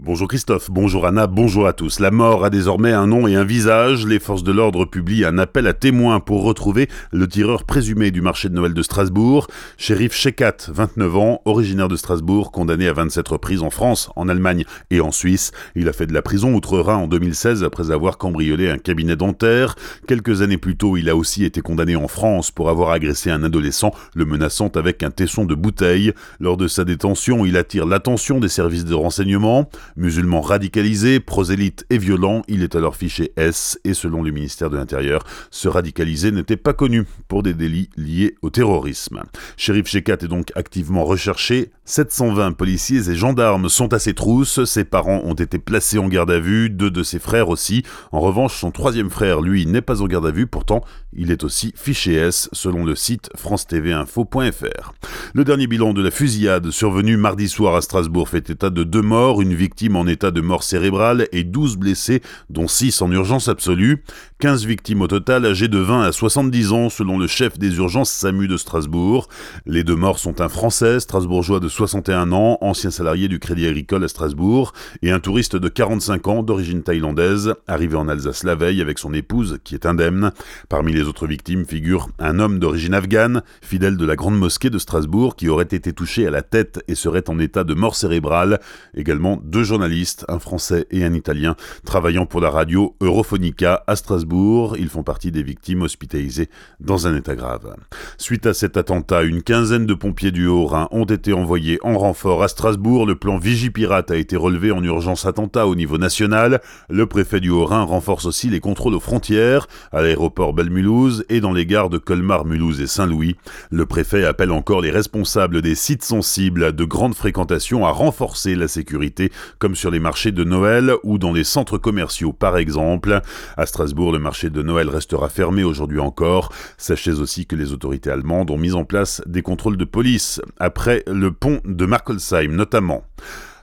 Bonjour Christophe, bonjour Anna, bonjour à tous. La mort a désormais un nom et un visage. Les forces de l'ordre publient un appel à témoins pour retrouver le tireur présumé du marché de Noël de Strasbourg. Shérif Shekat, 29 ans, originaire de Strasbourg, condamné à 27 reprises en France, en Allemagne et en Suisse. Il a fait de la prison outre-Rhin en 2016 après avoir cambriolé un cabinet dentaire. Quelques années plus tôt, il a aussi été condamné en France pour avoir agressé un adolescent, le menaçant avec un tesson de bouteille. Lors de sa détention, il attire l'attention des services de renseignement. Musulman radicalisé, prosélyte et violent, il est alors fiché S et selon le ministère de l'Intérieur, ce radicalisé n'était pas connu pour des délits liés au terrorisme. Shérif Shekat est donc activement recherché. 720 policiers et gendarmes sont à ses trousses. Ses parents ont été placés en garde à vue, deux de ses frères aussi. En revanche, son troisième frère, lui, n'est pas en garde à vue. Pourtant, il est aussi fiché S selon le site france-tv-info.fr. Le dernier bilan de la fusillade survenue mardi soir à Strasbourg fait état de deux morts, une victime en état de mort cérébrale et 12 blessés, dont 6 en urgence absolue. 15 victimes au total, âgées de 20 à 70 ans, selon le chef des urgences SAMU de Strasbourg. Les deux morts sont un Français, strasbourgeois de 61 ans, ancien salarié du Crédit Agricole à Strasbourg, et un touriste de 45 ans, d'origine thaïlandaise, arrivé en Alsace la veille avec son épouse, qui est indemne. Parmi les autres victimes figure un homme d'origine afghane, fidèle de la grande mosquée de Strasbourg, qui aurait été touché à la tête et serait en état de mort cérébrale. Également deux journalistes, un Français et un Italien, travaillant pour la radio Europhonica à Strasbourg. Ils font partie des victimes hospitalisées dans un état grave. Suite à cet attentat, une quinzaine de pompiers du Haut-Rhin ont été envoyés en renfort à Strasbourg. Le plan Vigipirate a été relevé en urgence attentat au niveau national. Le préfet du Haut-Rhin renforce aussi les contrôles aux frontières, à l'aéroport Belle-Mulhouse et dans les gares de Colmar, Mulhouse et Saint-Louis. Le préfet appelle encore les responsables des sites sensibles de grande fréquentation à renforcer la sécurité comme sur les marchés de Noël ou dans les centres commerciaux par exemple. À Strasbourg, le marché de Noël restera fermé aujourd'hui encore. Sachez aussi que les autorités allemandes ont mis en place des contrôles de police après le pont de Markolsheim notamment.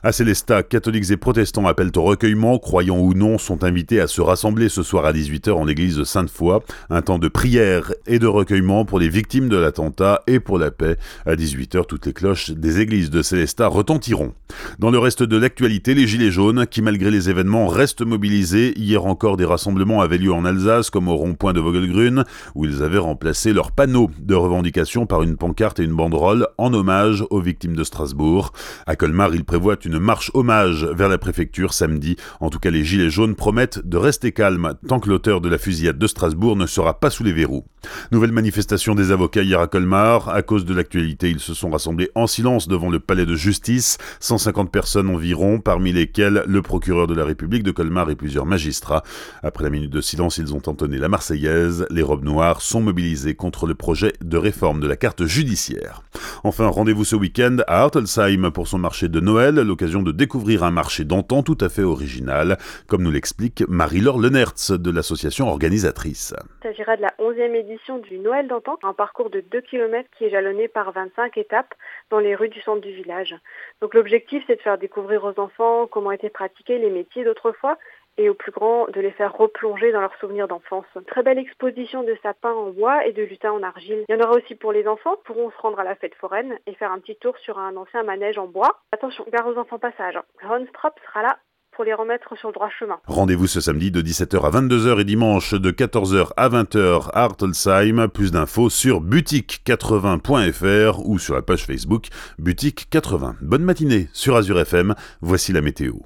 À Célestat, catholiques et protestants appellent au recueillement, croyants ou non, sont invités à se rassembler ce soir à 18h en l'église de Sainte-Foy. Un temps de prière et de recueillement pour les victimes de l'attentat et pour la paix. À 18h, toutes les cloches des églises de Célestat retentiront. Dans le reste de l'actualité, les Gilets jaunes, qui malgré les événements restent mobilisés, hier encore des rassemblements avaient lieu en Alsace, comme au rond-point de Vogelgrün, où ils avaient remplacé leurs panneaux de revendication par une pancarte et une banderole en hommage aux victimes de Strasbourg. À Colmar, ils prévoient une une marche hommage vers la préfecture samedi. En tout cas, les Gilets jaunes promettent de rester calmes tant que l'auteur de la fusillade de Strasbourg ne sera pas sous les verrous. Nouvelle manifestation des avocats hier à Colmar. À cause de l'actualité, ils se sont rassemblés en silence devant le palais de justice. 150 personnes environ, parmi lesquelles le procureur de la République de Colmar et plusieurs magistrats. Après la minute de silence, ils ont entonné la Marseillaise. Les robes noires sont mobilisées contre le projet de réforme de la carte judiciaire. Enfin, rendez-vous ce week-end à Hartelsheim pour son marché de Noël, l'occasion de découvrir un marché d'antan tout à fait original, comme nous l'explique Marie-Laure Lenertz de l'association organisatrice. Il s'agira de la 11e édition du Noël d'antan, un parcours de 2 km qui est jalonné par 25 étapes dans les rues du centre du village. Donc l'objectif, c'est de faire découvrir aux enfants comment étaient pratiqués les métiers d'autrefois et aux plus grands de les faire replonger dans leurs souvenirs d'enfance. Très belle exposition de sapins en bois et de lutins en argile. Il y en aura aussi pour les enfants, pourront se rendre à la fête foraine et faire un petit tour sur un ancien manège en bois. Attention, gare aux enfants passage. Ron Strop sera là pour les remettre sur le droit chemin. Rendez-vous ce samedi de 17h à 22h et dimanche de 14h à 20h à Artelsheim. Plus d'infos sur boutique80.fr ou sur la page Facebook Boutique 80. Bonne matinée sur Azure FM. Voici la météo.